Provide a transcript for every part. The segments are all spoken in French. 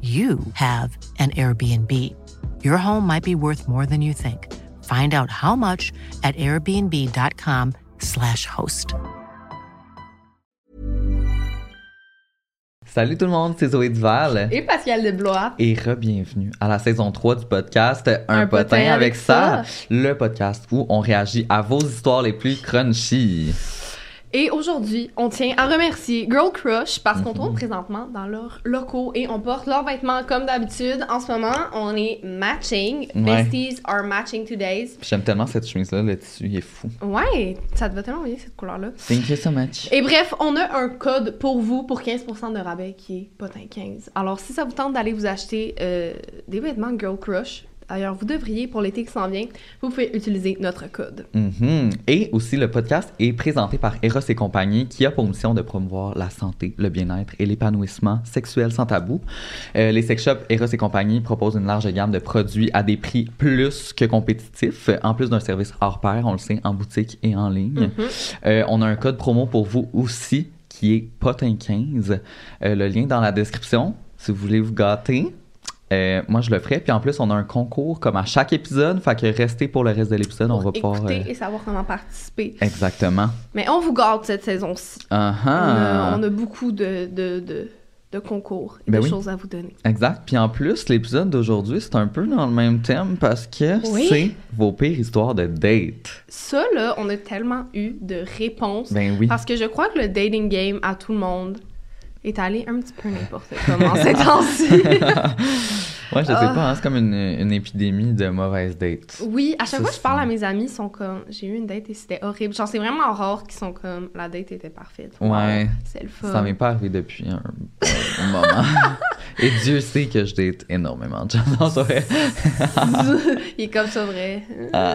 you have an Airbnb. Your home might be worth more than you think. Find out how much at airbnb.com/slash host. Salut tout le monde, c'est Zoé Duval. Et Pascal Leblois. Et re-bienvenue à la saison 3 du podcast Un, potin, avec ça, le podcast où on réagit à vos histoires les plus crunchy. Et aujourd'hui, on tient à remercier Girl Crush parce qu'on Mhm. tourne présentement dans leurs locaux et on porte leurs vêtements comme d'habitude. En ce moment, on est matching. Ouais. Besties are matching today's. J'aime tellement cette chemise-là, le tissu, il est fou. Ouais, ça te va tellement bien cette couleur-là. Thank you so much. Et bref, on a un code pour vous pour 15% de rabais qui est potin 15. Alors si ça vous tente d'aller vous acheter euh, des vêtements Girl Crush, d'ailleurs vous devriez pour l'été qui s'en vient, vous pouvez utiliser notre code. Mhm. Et aussi, le podcast est présenté par Eros et compagnie, qui a pour mission de promouvoir la santé, le bien-être et l'épanouissement sexuel sans tabou. Euh, les sex shops Eros et compagnie proposent une large gamme de produits à des prix plus que compétitifs, en plus d'un service hors pair, on le sait, en boutique et en ligne. Euh, on a un code promo pour vous aussi, qui est POTIN15. Euh, le lien dans la description, si vous voulez vous gâter. Euh, moi, je le ferai. Puis en plus, on a un concours comme à chaque épisode. Fait que restez pour le reste de l'épisode. On va Pour pouvoir. écouter euh, et savoir comment participer. Exactement. Mais on vous garde cette saison-ci. On, a, ah. on a beaucoup de, de, de, de concours et Ben de oui. choses à vous donner. Exact. Puis en plus, l'épisode d'aujourd'hui, c'est un peu dans le même thème parce que Oui. c'est vos pires histoires de date. Ça, là, on a tellement eu de réponses. Ben oui. Parce que je crois que le dating game à tout le monde est allé un petit peu n'importe comment ces temps-ci. Ouais, je sais Ah. pas, hein, c'est comme une, une épidémie de mauvaises dates. oui, à chaque Ça, fois que je parle à mes amis, ils sont comme j'ai eu une date et c'était horrible. Genre, c'est vraiment rare qu'ils sont comme la date était parfaite. Ouais. C'est le fun. Ça m'est pas arrivé depuis un, un moment. Et Dieu sait que je date énormément de gens. Non, c'est vrai. Il est comme ça vrai. Euh,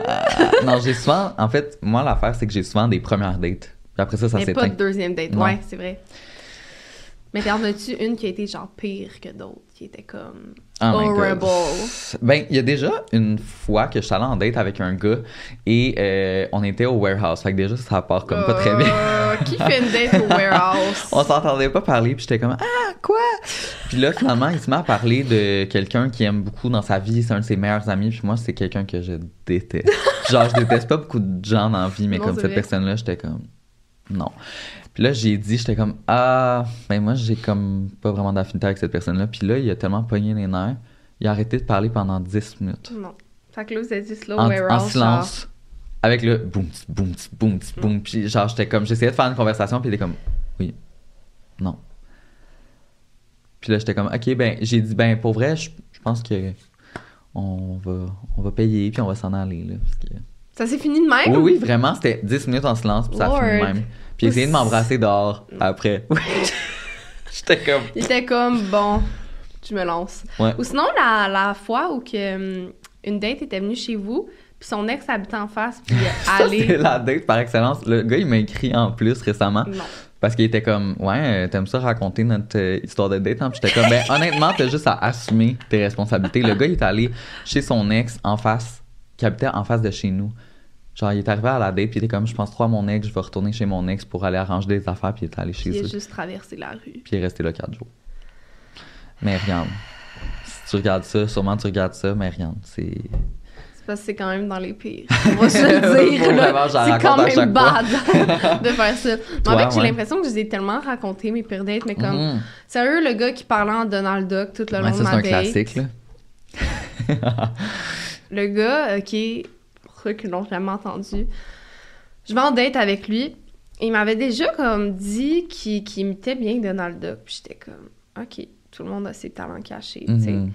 non, j'ai souvent. En fait, moi, l'affaire, c'est que j'ai souvent des premières dates. Puis après ça, ça Mais pas s'éteint. de deuxième date. Non. Ouais, c'est vrai. Mais t'en as-tu une qui a été genre pire que d'autres, qui était comme Oh horrible? Ben, il y a déjà une fois que je suis allée en date avec un gars et euh, on était au warehouse. Fait que déjà, ça part comme pas très bien. Euh, qui fait une date au warehouse? On s'entendait pas parler, puis j'étais comme Ah, quoi? Puis là, finalement, il se met à parler de quelqu'un qui aime beaucoup dans sa vie, c'est un de ses meilleurs amis, puis moi, c'est quelqu'un que je déteste. Genre, je déteste pas beaucoup de gens dans la vie, mais Non, comme cette personne-là, j'étais comme Non. Puis là, j'ai dit, j'étais comme Ah, ben moi, j'ai comme pas vraiment d'affinité avec cette personne-là. Puis là, il a tellement pogné les nerfs, il a arrêté de parler pendant 10 minutes. Non. Fait que là, vous êtes dit slow En, warehouse. en silence. Avec le boum, boum, boum, boum. Puis genre, j'étais comme, j'essayais de faire une conversation, puis il était comme, oui, non. Puis là, j'étais comme, ok, ben, j'ai dit, ben, pour vrai, je je pense que on va, on va payer, puis on va s'en aller, là. parce que- genre. Ça s'est fini de même? Oui, oui, vraiment, c'était 10 minutes en silence, puis ça a fini de même. Puis essayer de m'embrasser dehors après. j'étais comme, Il était comme, bon, je me lance. Ouais. Ou sinon, la, la fois où que, hum, une date était venue chez vous, puis son ex habitait en face, puis ça, c'est allait... la date par excellence. Le gars, il m'a écrit en plus récemment. Non. Parce qu'il était comme, ouais, t'aimes ça raconter notre euh, histoire de date, hein? Puis j'étais comme, ben, honnêtement, t'as juste à assumer tes responsabilités. Le gars, il est allé chez son ex en face, qui habitait en face de chez nous. Genre, il est arrivé à la date, puis il était comme, je pense trop à mon ex, je vais retourner chez mon ex pour aller arranger des affaires, puis il est allé chez Il eux. a juste traversé la rue. Puis il est resté là quatre jours. Mais regarde, si tu regardes ça, sûrement tu regardes ça, mais regarde, c'est. C'est parce que c'est quand même dans les pires. On va se le dire. C'est quand même bad de faire ça. Mais en fait, j'ai ouais. l'impression que je les ai tellement raconté, mes pires dates, mais comme. Mhm. Sérieux, le gars qui parlait en Donald Duck tout le long Ouais, de ça, ma c'est un date. classique, là. Le gars, euh, qui est. Pour ceux qui l'ont jamais entendu, je vais en date avec lui. Il m'avait déjà comme dit qu'il imitait bien Donald Duck. Puis j'étais comme, OK, tout le monde a ses talents cachés, tu sais. Mhm.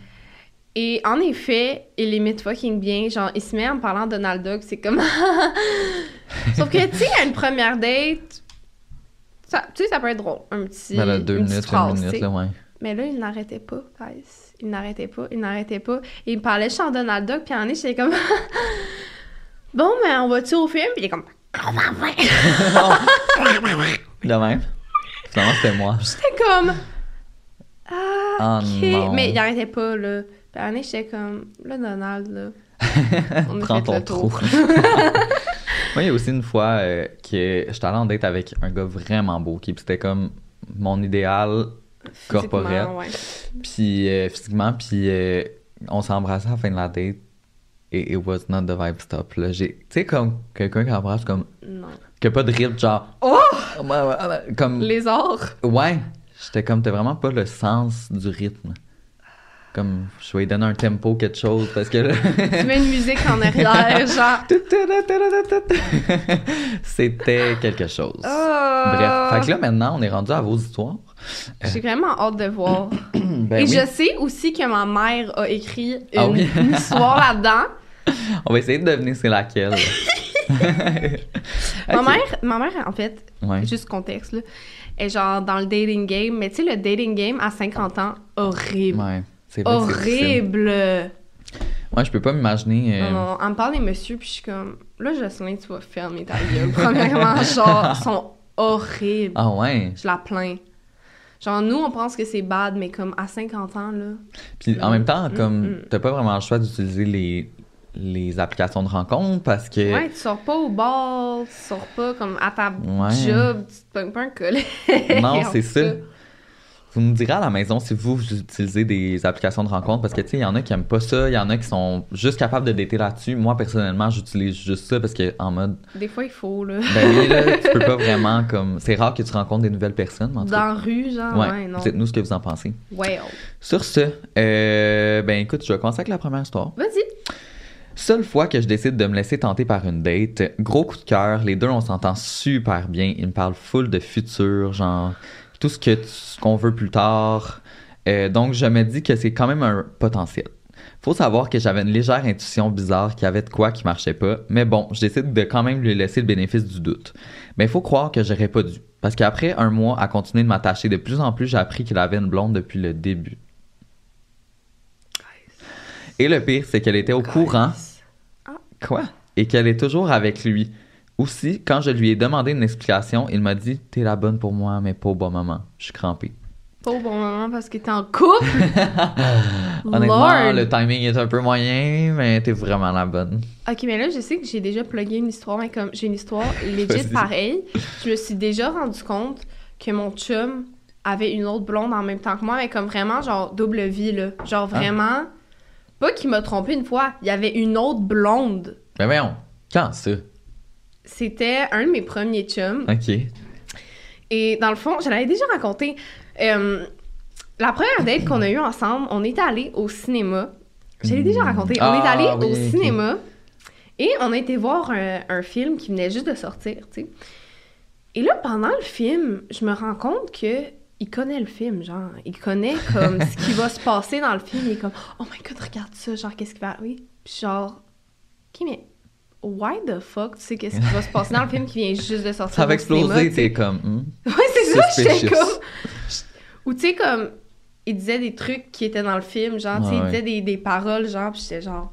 Et en effet, il imite fucking bien. Genre, il se met en me parlant de Donald Duck, c'est comme. Sauf que, tu sais, à une première date, ça, tu sais, ça peut être drôle. Un petit. Ben là, deux une minutes, une tu minute, sais. là, ouais. Mais là, il n'arrêtait pas, guys. Il n'arrêtait pas, il n'arrêtait pas. Et il me parlait chant Donald Duck, puis en est, j'étais comme. bon, mais on va-tu au film? Puis il est comme. De même. Finalement, c'était moi. J'étais comme. Ah, Oh ok. Mais il arrêtait pas, là. Puis en est, j'étais comme. Là, Donald, là. On Prends ton trou. Moi, il y a aussi une fois euh, que j'étais allé en date avec un gars vraiment beau, qui c'était comme mon idéal corporel. Physiquement, ouais. Puis euh, physiquement, puis euh, on s'est embrassé à la fin de la date. Et it was not the vibe stop. là. J'ai- Tu sais, comme quelqu'un qui embrasse comme. Non. qui a pas de rythme, genre. Oh! Comme. Les arts. Ouais. J'étais comme, t'as vraiment pas le sens du rythme. Comme, je vais lui donner un tempo, quelque chose, parce que là. Tu mets une musique en arrière, genre. C'était quelque chose. Oh! Bref. Fait que là, maintenant, on est rendu à vos histoires. J'ai vraiment hâte de voir. Ben Et oui. je sais aussi que ma mère a écrit une, Ah oui? une histoire là-dedans. On va essayer de deviner c'est laquelle. Ma mère, ma mère, en fait, Ouais. juste contexte, là, est genre dans le dating game. Mais tu sais, le dating game à 50 ans, horrible. Ouais. C'est horrible. Moi, je peux pas m'imaginer. euh, elle me parle des messieurs, puis je suis comme, là, Jocelyn, tu vas fermer ta gueule. Premièrement, genre, ils sont horribles. Ah ouais? Je la plains. Genre, nous, on pense que c'est bad, mais comme à 50 ans, là. Puis en même temps, Mm, comme mm. t'as pas vraiment le choix d'utiliser les, les applications de rencontre parce que. Ouais, tu sors pas au bar, tu sors pas comme à ta Ouais. job, tu te pognes pas un collègue. Non, c'est ça. cas. Vous nous direz à la maison si vous, vous utilisez des applications de rencontre parce que tu sais, il y en a qui aiment pas ça, il y en a qui sont juste capables de dater là-dessus. Moi, personnellement, j'utilise juste ça parce que en mode. Des fois, il faut, là. Ben là, tu peux pas vraiment comme. C'est rare que tu rencontres des nouvelles personnes, mais en tout cas. Dans la rue, genre, Ouais, ouais, non. dites-nous ce que vous en pensez. Ouais, oh. Sur ce, euh, ben écoute, je vais commencer avec la première histoire. Vas-y. Seule fois que je décide de me laisser tenter par une date, gros coup de cœur, les deux on s'entend super bien, ils me parlent full de futur, genre tout ce que qu'on veut plus tard. Euh, donc je me dis que c'est quand même un potentiel. Faut savoir que j'avais une légère intuition bizarre qu'il y avait de quoi qui marchait pas, mais bon, je décide de quand même lui laisser le bénéfice du doute. Mais il faut croire que j'aurais pas dû, parce qu'après un mois à continuer de m'attacher de plus en plus, j'ai appris qu'il avait une blonde depuis le début. Et le pire, c'est qu'elle était au courant Quoi? Et qu'elle est toujours avec lui. Aussi, quand je lui ai demandé une explication, il m'a dit T'es la bonne pour moi, mais pas au bon moment. Je suis crampé. Pas au bon moment parce que t'es en couple? Honnêtement, Lord. le timing est un peu moyen, mais t'es vraiment la bonne. Ok, mais là, je sais que j'ai déjà plugué une histoire, mais comme j'ai une histoire legit pareille, je me suis déjà rendu compte que mon chum avait une autre blonde en même temps que moi, mais comme vraiment, genre, double vie, là. Genre, Ah. vraiment, pas qu'il m'a trompé une fois, il y avait une autre blonde. Mais voyons, quand ça? C'était un de mes premiers chums. Ok. Et dans le fond, je l'avais déjà raconté. Euh, la première date qu'on a eue ensemble, on est allé au cinéma. Je l'ai déjà raconté. On Ah, est allé oui, au cinéma et on a été voir un, un film qui venait juste de sortir, tu sais. Et là, pendant le film, je me rends compte que il connaît le film, genre, il connaît comme ce qui va se passer dans le film. Il est comme, oh my god, regarde ça, genre, qu'est-ce qui va arriver? Puis genre, ok, mais why the fuck, tu sais, qu'est-ce qui va se passer dans le film qui vient juste de sortir? Ça va exploser, t'es comme. hmm? Ouais, c'est ça, j'étais comme. Ou tu sais, comme, il disait des trucs qui étaient dans le film, genre, tu sais, Ouais, il disait des, des paroles, genre, puis j'étais genre.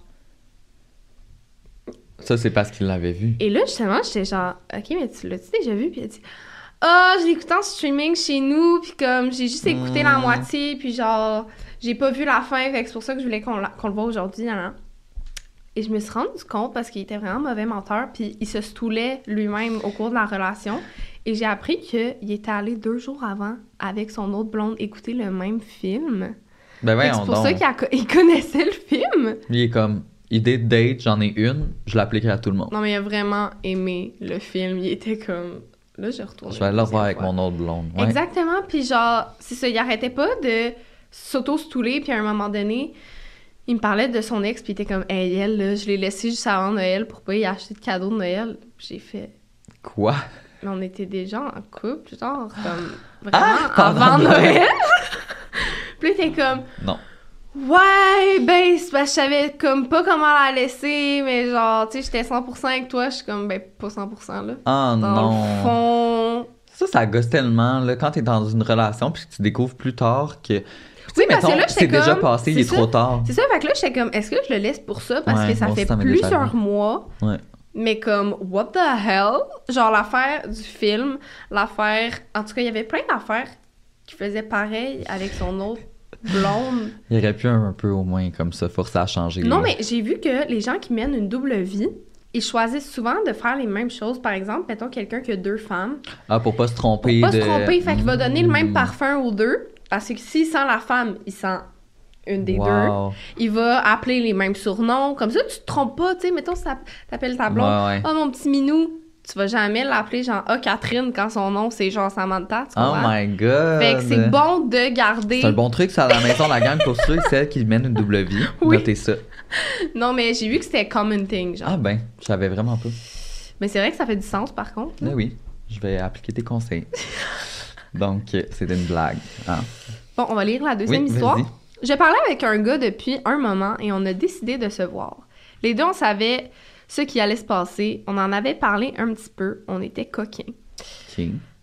Ça, c'est parce qu'il l'avait vu. Et là, justement, j'étais genre, ok, mais tu l'as-tu déjà vu? Puis elle dit, Ah, je l'écoutais en streaming chez nous, puis comme j'ai juste écouté la Hmm. moitié, puis genre, j'ai pas vu la fin, fait que c'est pour ça que je voulais qu'on qu'on le voit aujourd'hui. hein. Et je me suis rendu compte parce qu'il était vraiment mauvais menteur, puis il se stoulait lui-même au cours de la relation. Et j'ai appris qu'il était allé deux jours avant avec son autre blonde écouter le même film. Ben c'est pour donc. ça qu'il a- il connaissait le film. Il est comme, idée de date, j'en ai une, je l'appliquerai à tout le monde. Non, mais il a vraiment aimé le film. Il était comme. Là, je retourne. Je vais aller le revoir avec mon autre blonde. Ouais. Exactement. Puis genre, c'est ça, il arrêtait pas de s'auto-stouler. Puis à un moment donné, il me parlait de son ex. Puis il était comme, hey, elle, là, je l'ai laissé juste avant Noël pour pas y acheter de cadeau de Noël. J'ai fait. Quoi? Mais on était déjà en couple, genre, comme. Vraiment, Ah, avant Noël. Puis il était comme. Non. Ouais, ben, c'est parce que je savais comme pas comment la laisser, mais genre, tu sais, j'étais 100% avec toi, je suis comme, ben, pas 100% là. Oh Dans non. le fond. Ça, ça gosse tellement, là, quand t'es dans une relation puis que tu découvres plus tard que. Oui, parce que là, c'est déjà comme- passé, il est ça. trop tard. C'est ça, fait que là, j'étais comme, est-ce que je le laisse pour ça? Parce Ouais, que ça fait déjà plusieurs mois. Ouais. Mais comme, what the hell? Genre, l'affaire du film, l'affaire. En tout cas, il y avait plein d'affaires qui faisaient pareil avec son autre blonde. Il aurait pu un, peu au moins comme ça forcer à changer. Non, là. mais j'ai vu que les gens qui mènent une double vie, ils choisissent souvent de faire les mêmes choses. Par exemple, mettons quelqu'un qui a deux femmes. Ah, pour pas se tromper. Pour pas de... se tromper, fait qu'il va donner le même Mm. parfum aux deux. Parce que s'il sent la femme, il sent une des deux. Il va appeler les mêmes surnoms. Comme ça, tu te trompes pas, tu sais. Mettons, t'appelles ta blonde. Ouais, ouais. Oh, mon petit minou. Tu vas jamais l'appeler genre Ah, Catherine quand son nom c'est genre Samantha. Tu Oh my god. Fait que c'est bon de garder. C'est un bon truc, ça, à la maison, la gang, pour ceux et celles qui mènent une double vie. Oui. Notez ça. Non, mais j'ai vu que c'était common thing, genre. Ah ben, je savais vraiment pas. Mais c'est vrai que ça fait du sens par contre. Mais oui, je vais appliquer tes conseils. Donc, euh, c'est une blague. Ah. Bon, on va lire la deuxième Oui, histoire. Je parlais avec un gars depuis un moment et on a décidé de se voir. Les deux, on savait ce qui allait se passer. On en avait parlé un petit peu. On était coquins.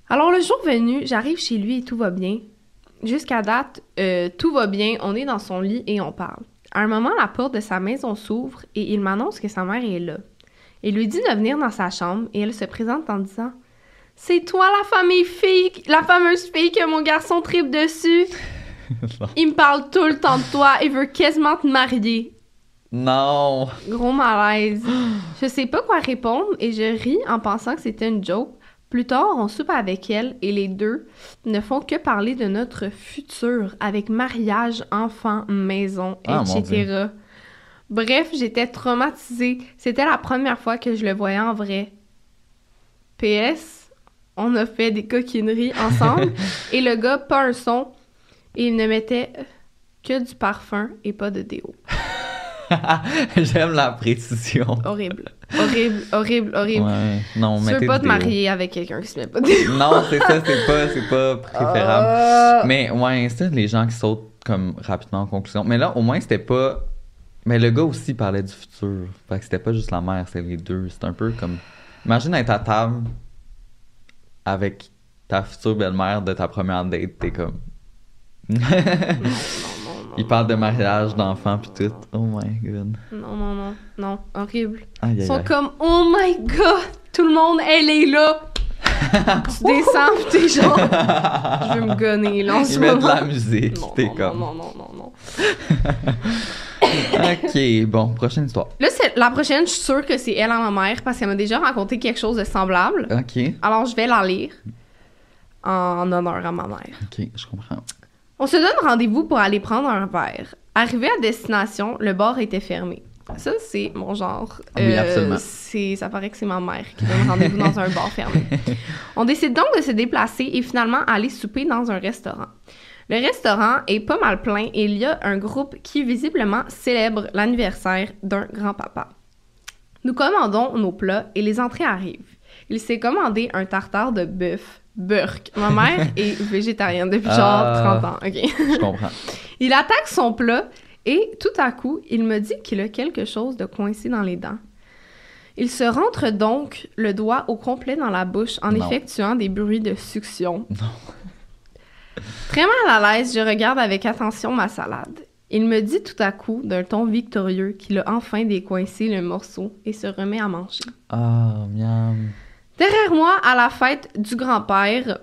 Alors, le jour venu, j'arrive chez lui et tout va bien. Jusqu'à date, euh, tout va bien. On est dans son lit et on parle. À un moment, la porte de sa maison s'ouvre et il m'annonce que sa mère est là. Il lui dit de venir dans sa chambre et elle se présente en disant C'est toi la famille fille, la fameuse fille que mon garçon tripe dessus? Il me parle tout le temps de toi et veut quasiment te marier. Non! Gros malaise. Je sais pas quoi répondre et je ris en pensant que c'était une joke. Plus tard, on soupe avec elle et les deux ne font que parler de notre futur avec mariage, enfant, maison, Ah, etc. Bref, j'étais traumatisée. C'était la première fois que je le voyais en vrai. PS, on a fait des coquineries ensemble et le gars, pas un son, et il ne mettait que du parfum et pas de déo. J'aime la précision. Horrible. Horrible, horrible, horrible. Ouais. Non, tu veux pas te marier avec quelqu'un qui se met pas de déo? Non, c'est ça, c'est pas, c'est pas préférable. Ah. Mais ouais, ça, les gens qui sautent comme rapidement en conclusion. Mais là, au moins, c'était pas. Mais le gars aussi parlait du futur. Fait que c'était pas juste la mère, c'est les deux. C'est un peu comme. Imagine être à table avec ta future belle-mère de ta première date, t'es comme. Il parle de mariage, d'enfants pis tout. Oh my god. Non, non, non, non, horrible. Aïe, Ils sont aïe. comme, oh my god, tout le monde, elle est là. tu descends, pis t'es genre, je veux me gonner là en ce Ils mettent de moment. la musique, Non, t'es non, comme. non, non, non, non. ok, bon, prochaine histoire. Là, c'est- la prochaine, je suis sûre que c'est elle à ma mère parce qu'elle m'a déjà raconté quelque chose de semblable. Ok, Alors, je vais la lire en honneur à ma mère. ok, je comprends. On se donne rendez-vous pour aller prendre un verre. Arrivé à destination, le bar était fermé. Ça, c'est mon genre. Euh, Oui, absolument. C'est, ça paraît que c'est ma mère qui donne rendez-vous dans un bar fermé. On décide donc de se déplacer et finalement aller souper dans un restaurant. Le restaurant est pas mal plein et il y a un groupe qui visiblement célèbre l'anniversaire d'un grand-papa. Nous commandons nos plats et les entrées arrivent. Il s'est commandé un tartare de bœuf. Burk. Ma mère est végétarienne depuis genre Ah. 30 ans. OK? Je comprends. Il attaque son plat et tout à coup, il me dit qu'il a quelque chose de coincé dans les dents. Il se rentre donc le doigt au complet dans la bouche en Non. effectuant des bruits de succion. Très mal à l'aise, je regarde avec attention ma salade. Il me dit tout à coup, d'un ton victorieux, qu'il a enfin décoincé le morceau et se remet à manger. Ah, miam. Derrière moi, à la fête du grand-père,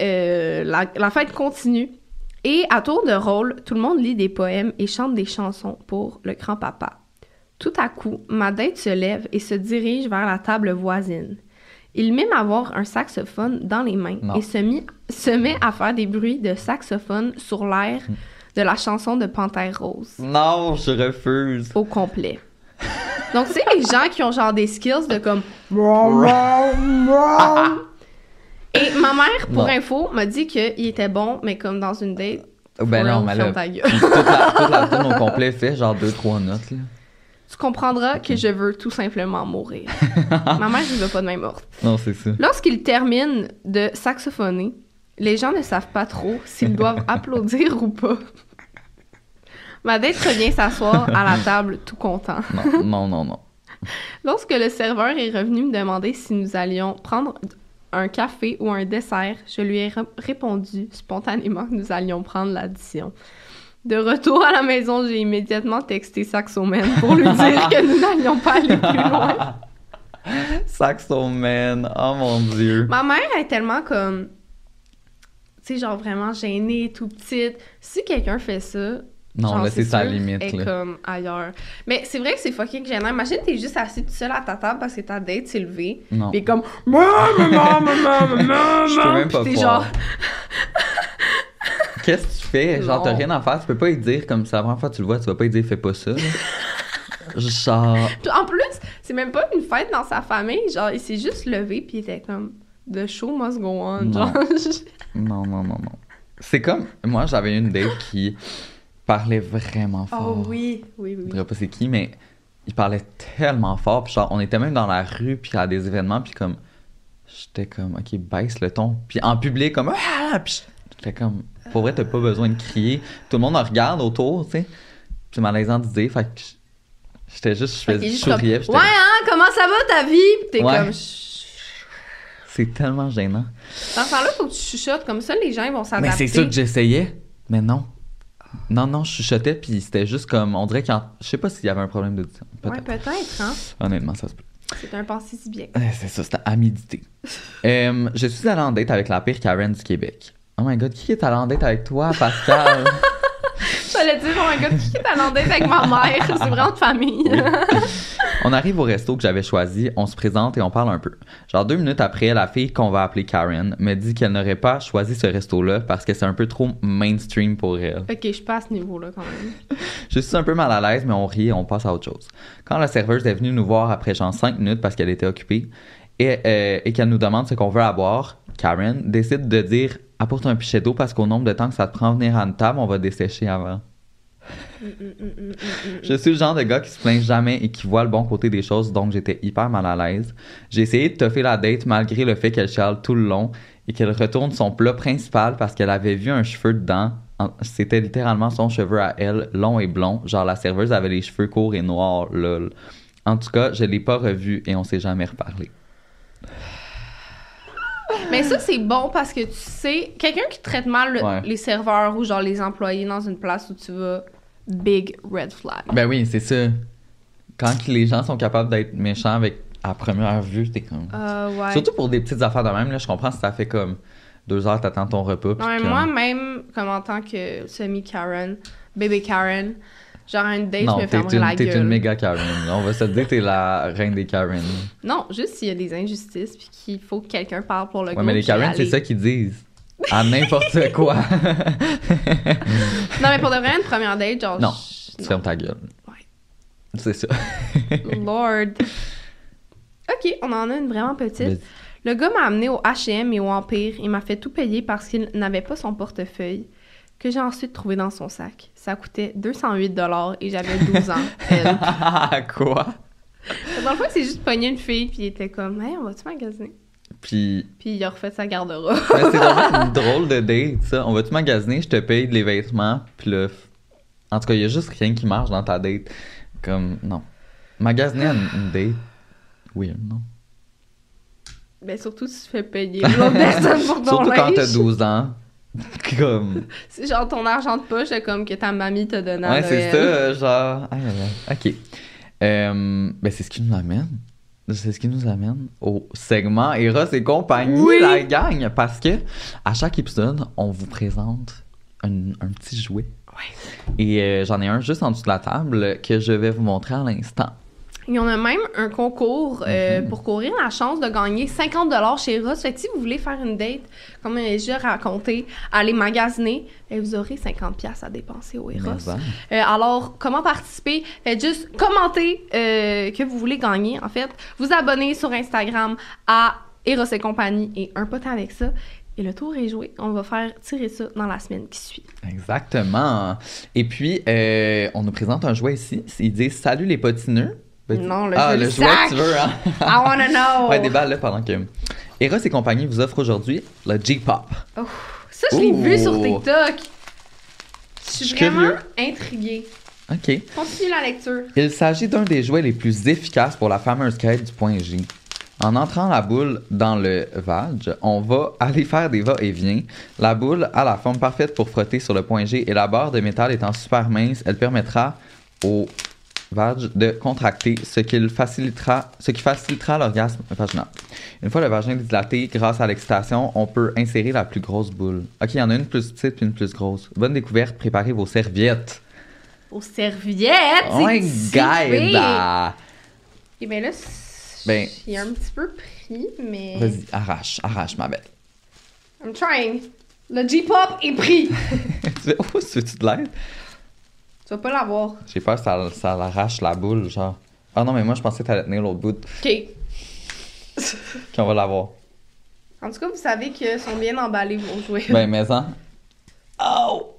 euh, la, la fête continue. Et à tour de rôle, tout le monde lit des poèmes et chante des chansons pour le grand-papa. Tout à coup, ma date se lève et se dirige vers la table voisine. Il mime avoir un saxophone dans les mains Non. et se, mit- se met à faire des bruits de saxophone sur l'air de la chanson de Panthère Rose Non, je refuse. au complet. Donc, c'est les gens qui ont genre des skills de comme. Et ma mère, pour Non. info, m'a dit qu'il était bon, mais comme dans une date. Ben non, mais là, toute la, toute la au complet fait genre 2-3 notes, là. Tu comprendras que je veux tout simplement mourir. ma mère, je veux pas de même morte. Non, c'est ça. Lorsqu'il termine de saxophoner, les gens ne savent pas trop s'ils doivent applaudir ou pas. Ma date revient s'asseoir à la table tout content. Non, non, non, non. Lorsque le serveur est revenu me demander si nous allions prendre un café ou un dessert, je lui ai répondu spontanément que nous allions prendre l'addition. De retour à la maison, j'ai immédiatement texté Saxoman pour lui dire que nous n'allions pas aller plus loin. Saxo Man, oh mon dieu. Ma mère est tellement comme, tu sais, genre vraiment gênée, tout petite. Si quelqu'un fait ça, Non, genre, là, c'est sa limite, est là. comme ailleurs. Mais c'est vrai que c'est fucking gênant. Imagine, t'es juste assis tout seul à ta table parce que ta date s'est levée. Non. Pis comme, maman, maman, maman, maman. Je peux même pas t'es genre, Qu'est-ce que tu fais? Genre, t'as rien à faire. Tu peux pas lui dire comme ça. La première fois que tu le vois, tu vas pas lui dire fais pas ça. Genre. en plus, c'est même pas une fête dans sa famille. Genre, il s'est juste levé puis il était comme, the show must go on. Non. Genre, Non, non, non, non. C'est comme. Moi, j'avais une date qui parlait vraiment fort. oh oui, oui, oui. Je dirais pas c'est qui, mais il parlait tellement fort. Puis genre, on était même dans la rue, puis à des événements, puis comme. J'étais comme, ok, baisse le ton. Puis en public, comme. Ah! Puis j'étais comme, pour vrai, t'as pas besoin de crier. Tout le monde en regarde autour, tu sais. Puis c'est malaisant de dire, fait que j'étais juste, je Fait faisais comme, souriais. ouais, hein, comment ça va ta vie? Pis t'es Ouais. comme. C'est tellement gênant. Dans ce temps-là, faut que tu chuchotes. Comme ça, les gens vont Mais s'adapter. c'est ça que j'essayais. Mais non. Non, non, je chuchotais, puis c'était juste comme. On dirait qu'il y en- Je sais pas s'il y avait un problème d'audition. Peut-être. Ouais, peut-être, hein. Honnêtement, ça se peut. C'est un pensée si bien. Euh, C'est ça, c'était à méditer. Euh, je suis allé en date avec la pire Karen du Québec. Oh my god, qui est allé en date avec toi, Pascal? J'allais dire, oh my god, qui est en date avec ma mère? C'est vraiment de famille. on arrive au resto que j'avais choisi, on se présente et on parle un peu. Genre deux minutes après, la fille qu'on va appeler Karen me dit qu'elle n'aurait pas choisi ce resto-là parce que c'est un peu trop mainstream pour elle. ok, je suis pas à ce niveau-là quand même. Je suis un peu mal à l'aise, mais on rit et on passe à autre chose. Quand la serveuse est venue nous voir après genre 5 minutes parce qu'elle était occupée et, euh, et qu'elle nous demande ce qu'on veut à boire, Karen décide de dire apporte un pichet d'eau parce qu'au nombre de temps que ça te prend à venir à une table, on va dessécher avant. Je suis le genre de gars qui se plaint jamais et qui voit le bon côté des choses, donc j'étais hyper mal à l'aise. J'ai essayé de toffer la date malgré le fait qu'elle chiale tout le long et qu'elle retourne son plat principal parce qu'elle avait vu un cheveu dedans. C'était littéralement son cheveu à elle, long et blond. Genre la serveuse avait les cheveux courts et noirs, lol. En tout cas, je l'ai pas revu et on s'est jamais reparlé. Mais ça, c'est bon parce que tu sais, quelqu'un qui traite mal le- Ouais. les serveurs ou genre les employés dans une place où tu vas, big red flag. Ben oui, c'est ça. Quand les gens sont capables d'être méchants avec à première vue, t'es comme. Euh, ouais. Surtout pour des petites affaires de même, là, je comprends si ça fait comme deux heures t'attends ton repas. puis Non, mais comme- moi, même, comme en tant que semi-Karen, bébé Karen, genre une date, non, je me t'es fermerais une, la t'es gueule. une méga Karen. On va se dire, t'es la reine des Karen. Non, juste s'il y a des injustices puis qu'il faut que quelqu'un parle pour le Ouais, groupe. mais les Karen, c'est ça qu'ils disent. À n'importe quoi. Non, mais pour de vrai, une première date, genre. Non, je- tu fermes ta gueule. Ouais. C'est ça. Lord. Ok, on en a une vraiment petite. Le gars m'a amené au H&M et au Empire et m'a fait tout payer parce qu'il n'avait pas son portefeuille que j'ai ensuite trouvé dans son sac. Ça coûtait 208 et j'avais 12 ans. Elle. quoi? Dans le fond, c'est juste pogné une fille puis il était comme "Hey, on va-tu magasiner? Puis, Puis il a refait sa garde-robe. c'est vraiment une drôle de date, ça. On va-tu magasiner, je te paye les vêtements, puis f- En tout cas, il y a juste rien qui marche dans ta date. Comme, non. Magasiner à une, une date, weird, non? Ben surtout si tu fais payer l'autre personne pour ton Surtout quand t'as linge. 12 ans. Comme. C'est genre ton argent de poche comme que ta mamie t'a donné Ouais, c'est ça, genre. aïe. Ok. Euh, ben, c'est ce qui nous amène c'est ce qui nous amène au segment Eros et compagnie, Oui. la gang. Parce que à chaque épisode, on vous présente un, un petit jouet. Et euh, j'en ai un juste en dessous de la table que je vais vous montrer à l'instant. Il y en a même un concours euh, Mhm. pour courir la chance de gagner 50 chez Ross. Fait que si vous voulez faire une date, comme j'ai raconté, aller magasiner, et vous aurez 50 pièces à dépenser au Eros. Hein, Euh, alors, comment participer? Faites juste commenter euh, que vous voulez gagner, en fait. Vous abonner sur Instagram à Eros et compagnie et un pote avec ça. Et le tour est joué. On va faire tirer ça dans la semaine qui suit. Exactement. Et puis, on nous présente un jouet ici. Ils disent Salut les potineux. Ben, Non, le ah, jeu le jouet sac. que tu veux, hein? I wanna know! Ouais, déballe là pendant que. Eros et compagnie vous offre aujourd'hui le J-Pop. Oh, ça, je l'ai vu sur TikTok. Je suis vraiment curieux. intriguée. OK. Continue la lecture. Il s'agit d'un des jouets les plus efficaces pour la fameuse quête du point J. En entrant la boule dans le vag, on va aller faire des va-et-vient. La boule a la forme parfaite pour frotter sur le point G et la barre de métal étant super mince, elle permettra au vag de contracter, ce qui facilitera, ce qui facilitera l'orgasme vaginal. Une fois le vagin dilaté, grâce à l'excitation, on peut insérer la plus grosse boule. Ok, il y en a une plus petite puis une plus grosse. Bonne découverte, préparez vos serviettes. Aux serviettes! Oh my god! Et bien là, Ben- il est un petit peu pris, mais... Vas-y, arrache, arrache ma belle. I'm trying. Le J-pop est pris. oh, tu veux-tu de l'aide? Tu vas pas l'avoir. J'ai peur que ça, ça l'arrache la boule, genre. Ah non, mais moi, je pensais que t'allais tenir l'autre bout, OK. qu'on va l'avoir. En tout cas, vous savez que sont bien emballés vos jouets. ben, mais en. Oh!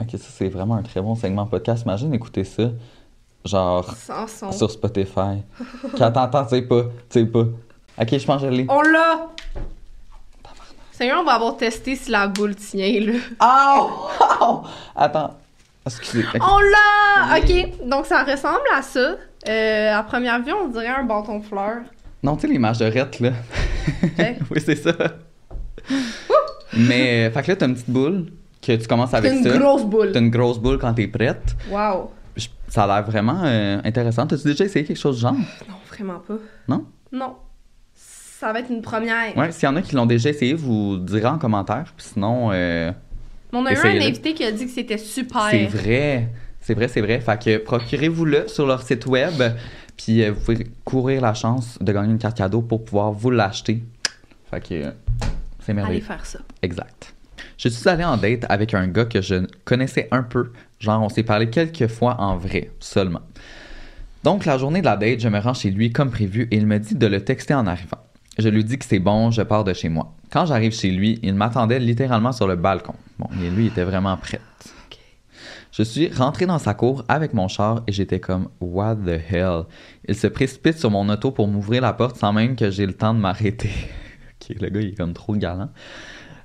Ok, ça, c'est vraiment un très bon segment podcast. Imagine écouter ça, genre, Sans son. sur Spotify. Quand t'entends, tu sais pas, tu sais pas. Ok, je pense que je l'ai. On l'a! Seigneur, on va avoir testé si la boule tient, là. Oh! Oh! Attends. Excusez. Ok. On l'a! OK. Donc, ça ressemble à ça. Euh, à première vue, on dirait un bâton de fleurs. Non, tu sais, l'image de Rhett, là. Oui, c'est ça. Mais, fait que là, t'as une petite boule que tu commences C'est avec une ça. grosse boule. T'as une grosse boule quand t'es prête. Wow. Je- Ça a l'air vraiment euh, intéressant. T'as-tu déjà essayé quelque chose du genre? Non, vraiment pas. Non? Non. Ça va être une première. Ouais, s'il y en a qui l'ont déjà essayé, vous direz en commentaire. Puis sinon, euh, On a eu un invité qui a dit que c'était super. c'est vrai. C'est vrai, c'est vrai. Fait que procurez-vous-le sur leur site web. Puis euh, vous pouvez courir la chance de gagner une carte cadeau pour pouvoir vous l'acheter. Fait que euh, c'est Allez merveilleux. faire ça. Exact. Je suis allé en date avec un gars que je connaissais un peu. Genre, on s'est parlé quelques fois en vrai, seulement. Donc, la journée de la date, je me rends chez lui comme prévu et il me dit de le texter en arrivant. Je lui dis que c'est bon, je pars de chez moi. Quand j'arrive chez lui, il m'attendait littéralement sur le balcon. Bon, et lui il était vraiment prêt. Je suis rentré dans sa cour avec mon char et j'étais comme What the hell? Il se précipite sur mon auto pour m'ouvrir la porte sans même que j'ai le temps de m'arrêter. ok, le gars il est comme trop galant.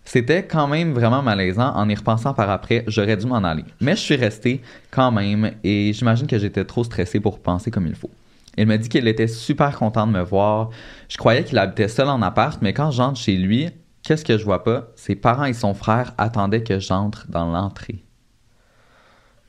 C'était quand même vraiment malaisant. En y repensant par après, j'aurais dû m'en aller. Mais je suis resté quand même et j'imagine que j'étais trop stressé pour penser comme il faut. Il m'a dit qu'il était super content de me voir. Je croyais qu'il habitait seul en appart, mais quand j'entre chez lui, qu'est-ce que je vois pas? Ses parents et son frère attendaient que j'entre dans l'entrée.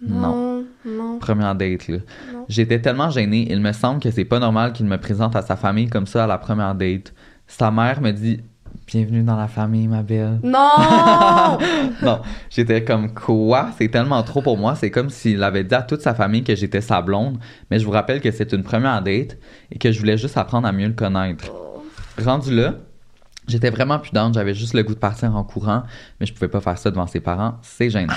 Non. Non. Première date, là. Non. J'étais tellement gêné. Il me semble que c'est pas normal qu'il me présente à sa famille comme ça à la première date. Sa mère me dit Bienvenue dans la famille, ma belle. Non! non, j'étais comme quoi? C'est tellement trop pour moi. C'est comme s'il avait dit à toute sa famille que j'étais sa blonde. Mais je vous rappelle que c'est une première date et que je voulais juste apprendre à mieux le connaître. Rendu là, j'étais vraiment prudente. J'avais juste le goût de partir en courant, mais je pouvais pas faire ça devant ses parents. C'est gênant.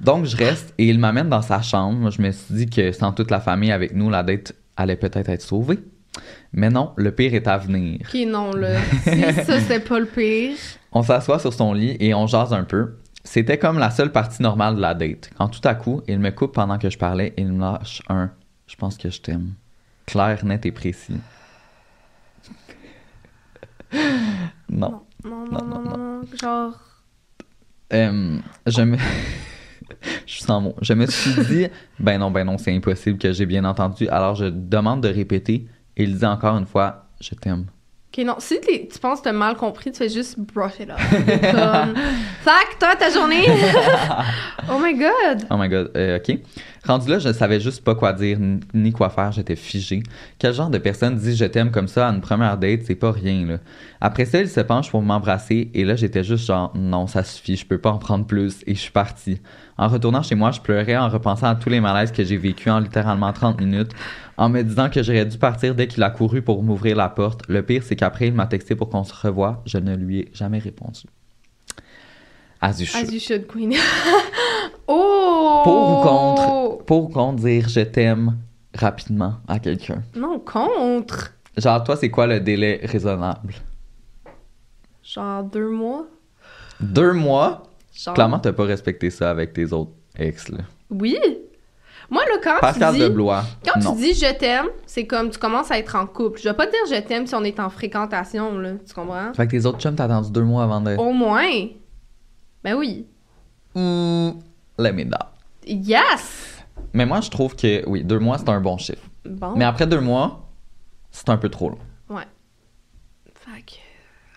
Donc je reste et il m'amène dans sa chambre. Je me suis dit que sans toute la famille avec nous, la date allait peut-être être sauvée. Mais non, le pire est à venir. ok, non, là. Si ça, c'est pas le pire. On s'assoit sur son lit et on jase un peu. C'était comme la seule partie normale de la date. Quand tout à coup, il me coupe pendant que je parlais et il me lâche un Je pense que je t'aime. Clair, net et précis. non. Non, non, non, non, non. Genre. Je me. je suis sans mots. Je me suis dit Ben non, ben non, c'est impossible que j'ai bien entendu. Alors je demande de répéter et il dit encore une fois Je t'aime. Ok, non. Si tu penses que t'as mal compris, tu fais juste brush it off. Comme. Fac, toi, ta journée. oh my god. Oh my god, euh, ok. Rendu là, je savais juste pas quoi dire ni- ni quoi faire, j'étais figé. Quel genre de personne dit je t'aime comme ça à une première date, c'est pas rien là. Après ça, il se penche pour m'embrasser et là j'étais juste genre non, ça suffit, je peux pas en prendre plus et je suis parti. En retournant chez moi, je pleurais en repensant à tous les malaises que j'ai vécu en littéralement 30 minutes, en me disant que j'aurais dû partir dès qu'il a couru pour m'ouvrir la porte. Le pire, c'est qu'après il m'a texté pour qu'on se revoie, je ne lui ai jamais répondu. As you should. As you should, Queen. oh! Pour ou contre? Pour ou contre dire je t'aime rapidement à quelqu'un? Non, contre. Genre, toi, c'est quoi le délai raisonnable? Genre deux mois. Deux mois? Genre... Clairement, t'as pas respecté ça avec tes autres ex, là. Oui. Moi, là, quand Pascal tu dis... de Blois. Quand non. tu dis je t'aime, c'est comme tu commences à être en couple. Je vais pas te dire je t'aime si on est en fréquentation, là. Tu comprends? Fait que tes autres chums, t'as attendu deux mois avant de... Au moins. Ben oui. Hmm, let me know. Yes! Mais moi, je trouve que, oui, deux mois, c'est un bon chiffre. Bon. Mais après deux mois, c'est un peu trop long. Ouais. Fait que...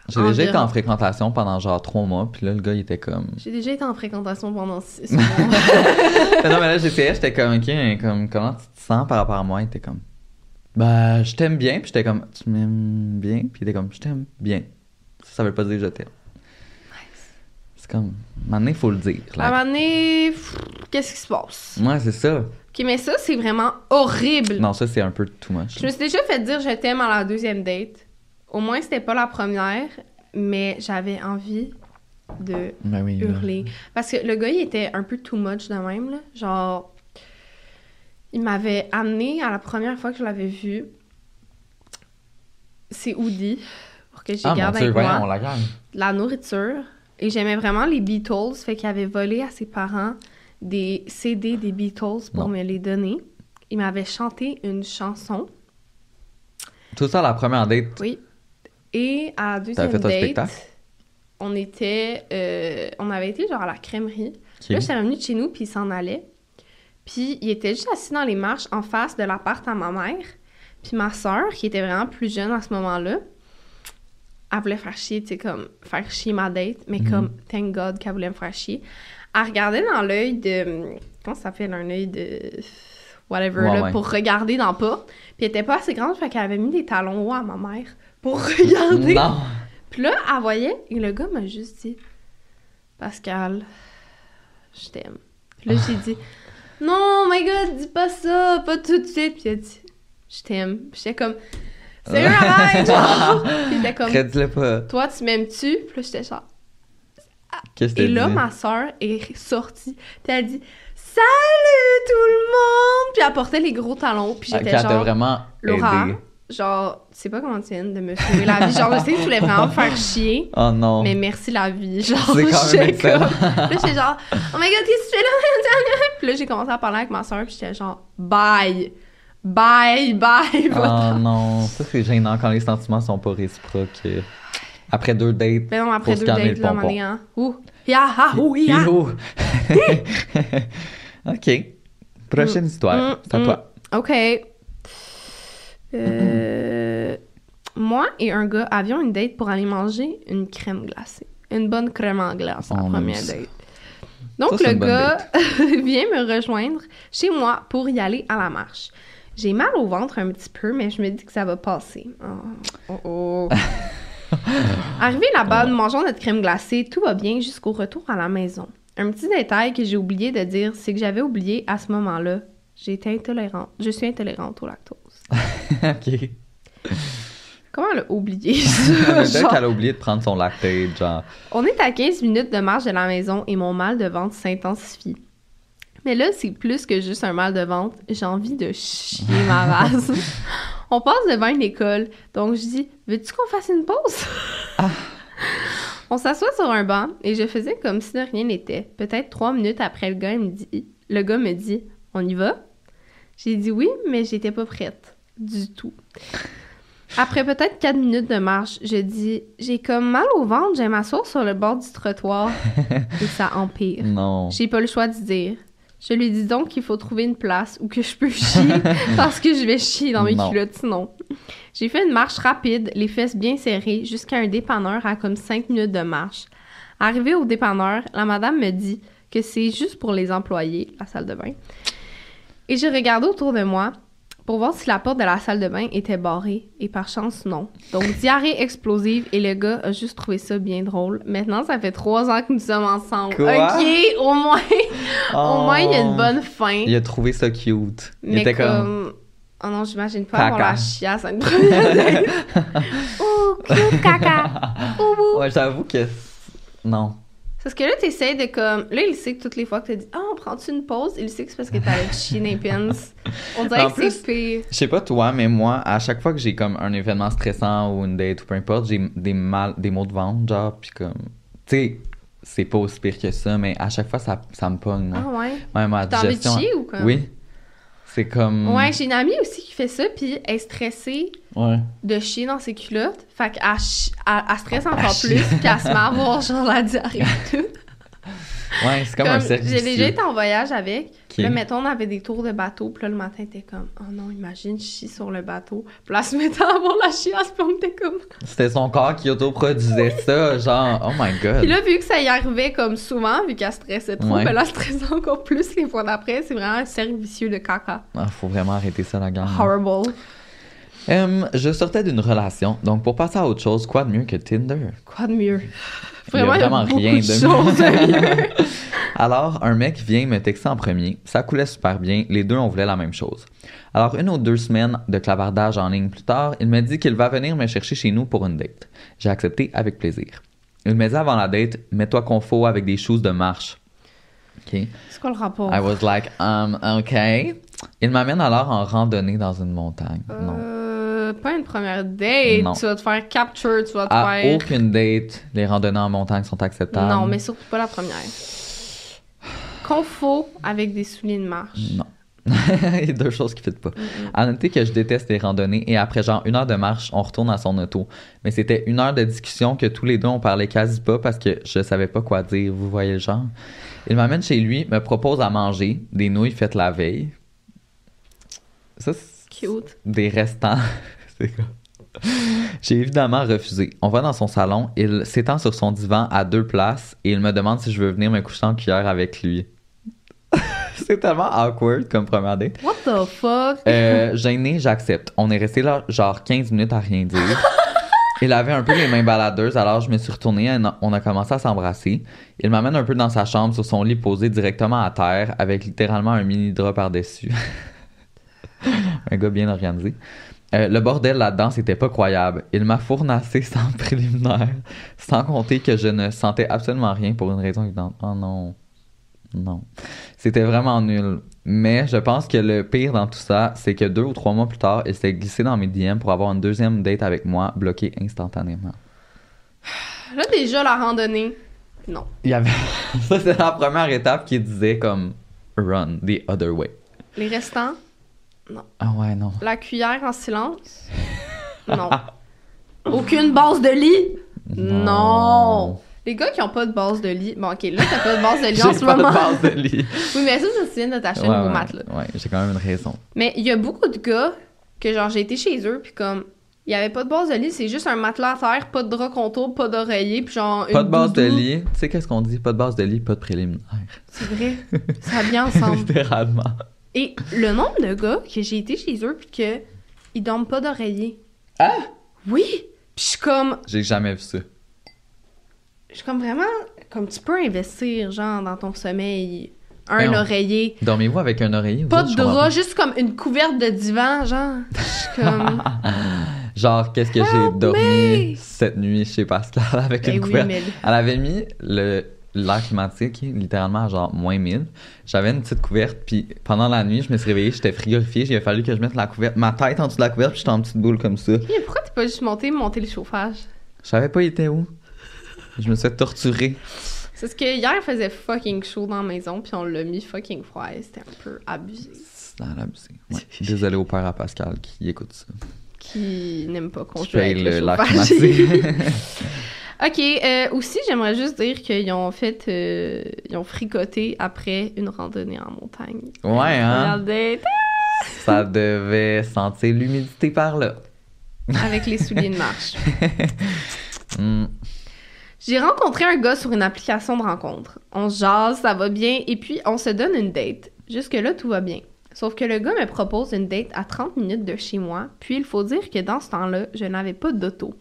J'ai déjà été en fréquentation pendant genre trois mois, puis là, le gars, il était comme... J'ai déjà été en fréquentation pendant six mois. Non, mais là, j'essayais, j'étais comme, OK, comme, comment tu te sens par rapport à moi? Il était comme, bah, je t'aime bien. Puis j'étais comme, tu m'aimes bien? Puis il était comme, je t'aime bien. Ça, ça veut pas dire je t'aime. Comme, maintenant, il faut le dire. À un moment donné, qu'est-ce qui se passe? Ouais, c'est ça. Ok, mais ça, c'est vraiment horrible. Non, ça, c'est un peu too much. Je me suis déjà fait dire je t'aime à la deuxième date. Au moins, c'était pas la première, mais j'avais envie de Ben oui. hurler. Parce que le gars, il était un peu too much de même, là. Genre, il m'avait amené à la première fois que je l'avais vu. C'est Woody, pour que j'y Ah, mon garde Dieu, avec voyons, moi. la gagne. de la nourriture. Et j'aimais vraiment les Beatles, fait qu'il avait volé à ses parents des CD des Beatles pour Non. me les donner. Il m'avait chanté une chanson. Tout ça, la première date. Oui. Et à la deuxième fait un date, spectacle? on était... euh, on avait été genre à la crèmerie. Ok. Là, j'étais revenue de chez nous, puis il s'en allait. Puis il était juste assis dans les marches en face de l'appart à ma mère. Puis ma soeur, qui était vraiment plus jeune à ce moment-là, elle voulait faire chier, tu sais, comme faire chier ma date, mais Mhm. comme, thank God qu'elle voulait me faire chier. Elle regardait dans l'œil de. Comment ça s'appelle un œil de. Whatever, Ouais, là, ouais. pour regarder dans pas. Puis elle était pas assez grande, fait qu'elle avait mis des talons hauts à ma mère pour regarder. Non! Puis là, elle voyait, et le gars m'a juste dit Pascal, je t'aime. Puis là, j'ai dit Non, my god, dis pas ça, pas tout de suite. Puis il a dit Je t'aime. Puis j'étais comme C'est un arrête, genre. Puis il était comme pas. Toi, tu m'aimes-tu? Puis là, j'étais genre. Qu'est-ce que Et là, dit? ma soeur est sortie. Puis elle a dit Salut tout le monde Puis elle portait les gros talons. Puis Ah, j'étais t'as genre. vraiment Laura, aidé. genre, tu sais pas comment tu viens de me sauver la vie. Genre, je sais que tu voulais vraiment me faire chier. Oh non. Mais merci la vie. Genre, j'étais comme- Là, j'étais genre, oh my god, qu'est-ce que tu fais là? Puis là, j'ai commencé à parler avec ma soeur, puis j'étais genre, bye. Bye, bye. Oh non, ça c'est gênant quand les sentiments sont pas réciproques. euh, Après deux dates. Mais non, après deux dates, là, moment donné, hein. Ouh. Ya, ha, ouh, ya. Ok. Prochaine histoire. Mm, C'est à mm. toi. OK. Euh, moi et un gars avions une date pour aller manger une crème glacée. Une bonne crème en glace, la on première date. Donc, Ça, le gars vient me rejoindre chez moi pour y aller à la marche. J'ai mal au ventre un petit peu, mais je me dis que ça va passer. Oh, oh, oh. Arrivé là-bas, nous mangeons notre crème glacée, tout va bien jusqu'au retour à la maison. Un petit détail que j'ai oublié de dire, c'est que j'avais oublié à ce moment-là, j'étais intolérante. Je suis intolérante au lactose. ok. Comment le oublier? Peut-être Genre, qu'elle a oublié de prendre son lactate, genre. on est à 15 minutes de marche de la maison et mon mal de ventre s'intensifie. Mais là, c'est plus que juste un mal de ventre. J'ai envie de chier ma race. on passe devant une école, donc je dis Veux-tu qu'on fasse une pause? On s'assoit sur un banc et je faisais comme si de rien n'était. Peut-être trois minutes après, le gars, il me dit, le gars me dit On y va? J'ai dit oui, mais j'étais pas prête. Du tout. Après peut-être quatre minutes de marche, je dis J'ai comme mal au ventre, j'aime m'asseoir sur le bord du trottoir. et ça empire. Non. J'ai pas le choix de dire. Je lui dis donc qu'il faut trouver une place où que je peux chier parce que je vais chier dans mes Non. culottes sinon. J'ai fait une marche rapide, les fesses bien serrées, jusqu'à un dépanneur à comme 5 minutes de marche. Arrivé au dépanneur, la madame me dit que c'est juste pour les employés, la salle de bain. Et j'ai regardé autour de moi pour voir si la porte de la salle de bain était barrée. Et par chance, non. Donc, diarrhée explosive et le gars a juste trouvé ça bien drôle. Maintenant, ça fait trois ans que nous sommes ensemble. Quoi? Ok, au moins, au moins, il y a une Oh. bonne fin. Il a trouvé ça cute. Il Mais était comme... comme. Oh non, j'imagine pas Caca. avoir la chiasse à une première. Oh, cute caca. Oh, oh. Ouais, j'avoue que. Non. Parce que là, t'essayes de comme. Là, il sait que toutes les fois que t'as dit Ah, on prend-tu une pause? Il sait que c'est parce que t'allais te chier dans les pins. On dirait En que c'est pire. Je sais pas toi, mais moi, à chaque fois que j'ai comme un événement stressant ou une date ou peu importe, j'ai des mal, des maux de ventre, genre, puis comme. Tu sais, c'est pas aussi pire que ça, mais à chaque fois, ça, ça me pogne. moi. Ah ouais? Ouais, ma T'as envie de digestion. chier ou quoi? Oui. C'est comme. Ouais, j'ai une amie aussi qui fait ça, puis elle est stressée Ouais. de chier dans ses culottes. Fait qu'elle elle, elle stresse Elle encore plus, puis elle se met à avoir genre la diarrhée et tout. Ouais, c'est comme, un cercle J'ai déjà été en voyage avec. Ok. Là, mettons, on avait des tours de bateau, puis là, le matin, t'es comme, oh non, imagine, je chie sur le bateau. Puis là, se mettait à avoir la chiasse, puis on était comme. C'était son corps qui autoproduisait ça, genre, oh my god. Puis là, vu que ça y arrivait comme souvent, vu qu'elle stressait trop, Ouais. ben là, elle stressait encore plus les fois d'après. C'est vraiment un cercle vicieux de caca. Ah, faut vraiment arrêter ça, la gang. Horrible. Hum, je sortais d'une relation, donc pour passer à autre chose, quoi de mieux que Tinder? Quoi de mieux? Il y a Vraiment, il y a, vraiment rien de de. Alors, un mec vient me texter en premier. Ça coulait super bien. Les deux, on voulait la même chose. Alors, une ou deux semaines de clavardage en ligne plus tard, il me dit qu'il va venir me chercher chez nous pour une date. J'ai accepté avec plaisir. Il me dit avant la date, mets-toi confort avec des choses de marche. OK. C'est quoi le rapport? I was like, um, OK. Il m'amène alors en randonnée dans une montagne. Non. Pas une première date. Non. Tu vas te faire capture, tu vas te À faire. aucune date, les randonnées en montagne sont acceptables. Non, mais surtout pas la première. Confo avec des souliers de marche. Non. Il y a deux choses qui ne pas. À noter que je déteste les randonnées et après genre une heure de marche, on retourne à son auto. Mais c'était une heure de discussion que tous les deux on parlait quasi pas parce que je savais pas quoi dire. Vous voyez le genre? Il m'amène chez lui, me propose à manger des nouilles faites la veille. Ça, c'est Cute. des restants. J'ai évidemment refusé. On va dans son salon, il s'étend sur son divan à deux places et il me demande si je veux venir me coucher en cuillère avec lui. C'est tellement awkward comme première date. What the fuck? Euh, gêné, j'accepte. On est resté là genre 15 minutes à rien dire. Il avait un peu les mains baladeuses, alors je me suis retournée et on a commencé à s'embrasser. Il m'amène un peu dans sa chambre sur son lit posé directement à terre avec littéralement un mini drap par-dessus. un gars bien organisé. Euh, le bordel là-dedans, c'était pas croyable. Il m'a fournassé sans préliminaire, sans compter que je ne sentais absolument rien pour une raison évidente. Oh non. Non. C'était vraiment nul. Mais je pense que le pire dans tout ça, c'est que deux ou trois mois plus tard, il s'est glissé dans mes DM pour avoir une deuxième date avec moi, bloqué instantanément. Là, déjà, la randonnée. Non. Il y avait. ça, c'est la première étape qui disait comme run the other way. Les restants, Ah ouais, non. la cuillère en silence? Non. Aucune base de lit? Non. Les gars qui ont pas de base de lit. Bon, ok, là, t'as pas de base de lit en ce pas moment. de base de lit. Oui, mais ça, ça se vient de ouais, un nouveau ouais, matelas. ouais, j'ai quand même une raison. Mais il y a beaucoup de gars que, genre, j'ai été chez eux, puis comme, il y avait pas de base de lit, c'est juste un matelas à terre, pas de drap contour, pas d'oreiller, puis genre. Pas une de base de lit. Tu sais qu'est-ce qu'on dit? Pas de base de lit, pas de préliminaire. C'est vrai. Ça vient ensemble. Littéralement. Et le nombre de gars que j'ai été chez eux, puis que ils dorment pas d'oreiller. Ah! Oui! Puis je suis comme, J'ai jamais vu ça. je suis comme vraiment, comme tu peux investir, genre, dans ton sommeil, un Ben, oreiller. Dormez-vous avec un oreiller? Pas autres? de drap, juste comme une couverte de divan, genre. Je suis comme. Genre, qu'est-ce que j'ai dormi cette nuit chez Pascal avec Ben une oui, couverte? mais. Elle avait mis le l'air climatique littéralement à genre moins 1000. J'avais une petite couverte, puis pendant la nuit, je me suis réveillée, j'étais frigorifiée, il a fallu que je mette la couverte, ma tête en dessous de la couverte, puis j'étais en petite boule comme ça. Mais pourquoi t'es pas juste monté, monter le chauffage? Je savais pas il était où. Je me suis fait torturer. C'est ce que hier, il faisait fucking chaud dans la maison, puis on l'a mis fucking froid. C'était un peu abusé. L'abusé. Ouais. Désolé au père à Pascal qui écoute ça. Qui n'aime pas qu'on joue avec le le l'air chauffage. climatique. ok, euh, aussi, j'aimerais juste dire qu'ils ont fait... euh, ils ont fricoté après une randonnée en montagne. Ouais, hein? Regardez, Ça devait sentir l'humidité par là. avec les souliers de marche. Hmm. J'ai rencontré un gars sur une application de rencontre. On se jase, ça va bien, et puis on se donne une date. Jusque-là, tout va bien. Sauf que le gars me propose une date à 30 minutes de chez moi, puis il faut dire que dans ce temps-là, je n'avais pas d'auto.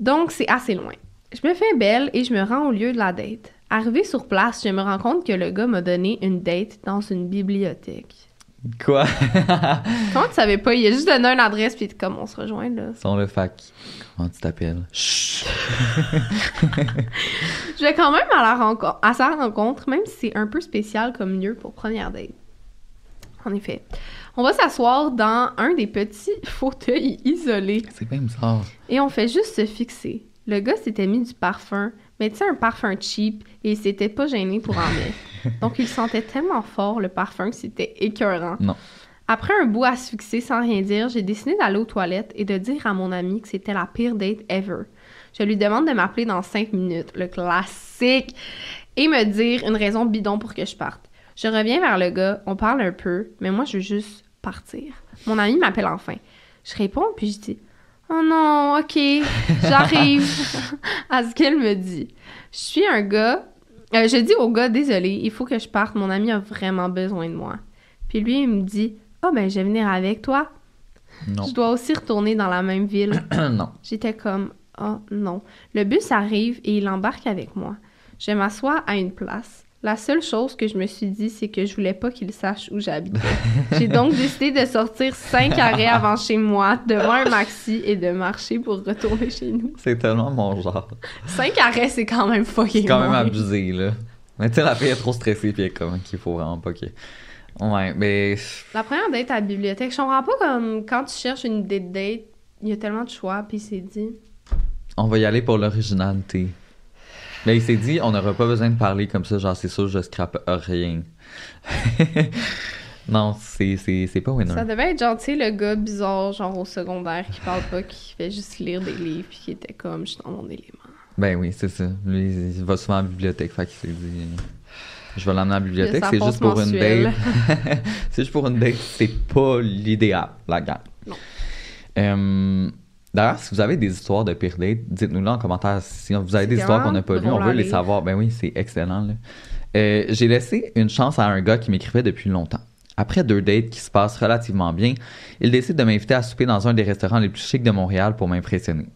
Donc, c'est assez loin. Je me fais belle et je me rends au lieu de la date. Arrivé sur place, je me rends compte que le gars m'a donné une date dans une bibliothèque. Quoi? Comment tu savais pas? Il a juste donné une adresse puis comme on se rejoint là. Sans le fac. Comment tu t'appelles? Chut! Je vais quand même à, la rencontre, à sa rencontre, même si c'est un peu spécial comme lieu pour première date. En effet. On va s'asseoir dans un des petits fauteuils isolés C'est bien bizarre. et on fait juste se fixer. Le gars s'était mis du parfum, mais tu sais, un parfum cheap, et il s'était pas gêné pour en mettre. Donc il sentait tellement fort le parfum que c'était écœurant. Non. Après un bout à se fixer sans rien dire, j'ai décidé d'aller aux toilettes et de dire à mon ami que c'était la pire date ever. Je lui demande de m'appeler dans 5 minutes, le classique, et me dire une raison bidon pour que je parte. Je reviens vers le gars, on parle un peu, mais moi je veux juste partir. Mon ami m'appelle enfin. Je réponds puis je dis Oh non, ok, j'arrive. à ce qu'elle me dit. Je suis un gars. euh, je dis au gars, désolé, il faut que je parte, mon ami a vraiment besoin de moi. Puis lui, il me dit Oh, ben, je vais venir avec toi. Non. Je dois aussi retourner dans la même ville. non. J'étais comme Oh non. Le bus arrive et il embarque avec moi. Je m'assois à une place. La seule chose que je me suis dit, c'est que je voulais pas qu'il sache où j'habitais. J'ai donc décidé de sortir cinq arrêts avant chez moi, devant un maxi, et de marcher pour retourner chez nous. C'est tellement mon genre. Cinq arrêts, c'est quand même fucking C'est quand même abusé, là. Mais tu sais, la fille est trop stressée, puis elle est comme qu'il faut vraiment pas que. Ouais, mais. La première date à la bibliothèque, je comprends pas comme quand tu cherches une date date, il y a tellement de choix, puis c'est dit. On va y aller pour l'originalité. Là, il s'est dit, on n'aura pas besoin de parler comme ça, genre, c'est sûr, je scrape rien. non, c'est, pas winner. Ça devait être gentil, le gars bizarre, genre au secondaire, qui parle pas, qui fait juste lire des livres, puis qui était comme, je suis dans mon élément. Ben oui, c'est ça. Lui, il va souvent à la bibliothèque, fait qu'il s'est dit, je vais l'emmener à la bibliothèque, c'est juste pour une date. c'est juste pour une date, c'est pas l'idéal, la gang. Non. Euh, D'ailleurs, si vous avez des histoires de pire date, dites-nous-le en commentaire. Si vous avez des histoires qu'on n'a pas lues, on veut les savoir. Ben oui, c'est excellent. là. Euh, J'ai laissé une chance à un gars qui m'écrivait depuis longtemps. Après deux dates qui se passent relativement bien, il décide de m'inviter à souper dans un des restaurants les plus chics de Montréal pour m'impressionner.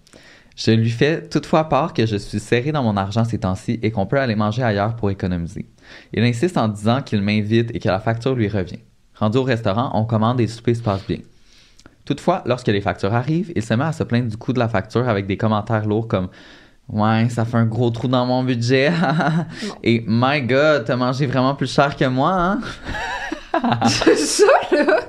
Je lui fais toutefois part que je suis serré dans mon argent ces temps-ci et qu'on peut aller manger ailleurs pour économiser. Il insiste en disant qu'il m'invite et que la facture lui revient. Rendu au restaurant, on commande et le souper se passe bien. Toutefois, lorsque les factures arrivent, il se met à se plaindre du coût de la facture avec des commentaires lourds comme Ouais, ça fait un gros trou dans mon budget. et My God, t'as mangé vraiment plus cher que moi, hein? C'est ça, là?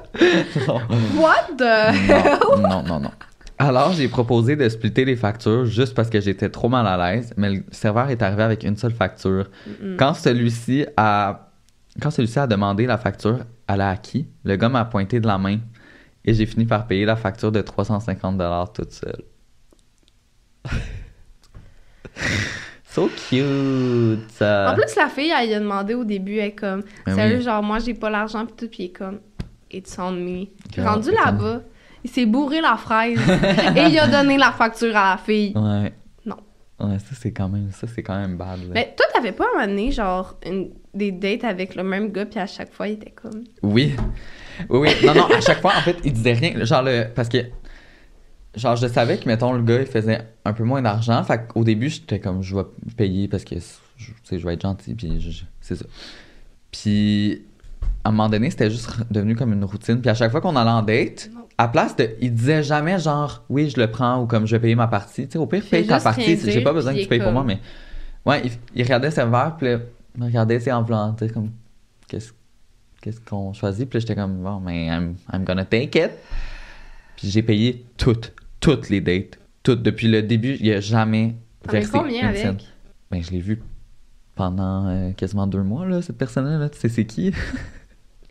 Non. What the... non, non, non, non. Alors, j'ai proposé de splitter les factures juste parce que j'étais trop mal à l'aise, mais le serveur est arrivé avec une seule facture. Quand celui-ci a quand celui-ci a demandé la facture à la acquis, le gars m'a pointé de la main et j'ai fini par payer la facture de 350 dollars toute seule. so cute. ça. En plus, la fille, elle lui a demandé au début, elle est comme, Ben sérieux, oui. genre, moi, j'ai pas l'argent, pis tout, pis il est comme, it's on me. Girl, rendu là-bas, il s'est bourré la fraise et il a donné la facture à la fille. Ouais. Ouais, ça c'est quand même ça c'est quand même bad. là. Mais toi, t'avais pas un moment donné, genre, une- des dates avec le même gars, puis à chaque fois, il était comme, Oui. Oui, oui. Non, non, à chaque fois, en fait, il disait rien. Genre, le, parce que, genre, je savais que, mettons, le gars, il faisait un peu moins d'argent. Fait qu'au début, j'étais comme, je vais payer parce que, je- tu sais, je vais être gentil, puis c'est ça. Puis, à un moment donné, c'était juste devenu comme une routine. Puis à chaque fois qu'on allait en date, Non. À place de, il disait jamais genre, oui, je le prends ou comme je vais payer ma partie. Tu sais, au pire, paye ta partie. J'ai pas besoin que tu payes pour moi, mais. Ouais, il, il regardait ses verres, puis il regardait ses enveloppes, tu sais, comme, qu'est-ce qu'est-ce qu'on choisit? Puis j'étais comme, bon, mais I'm, I'm gonna take it. Puis j'ai payé toutes, toutes les dates. Toutes. Depuis le début, il a jamais avais versé combien une avec? scène. Ben, je l'ai vu pendant euh, quasiment deux mois, là, cette personne-là. Là. Tu sais, c'est qui?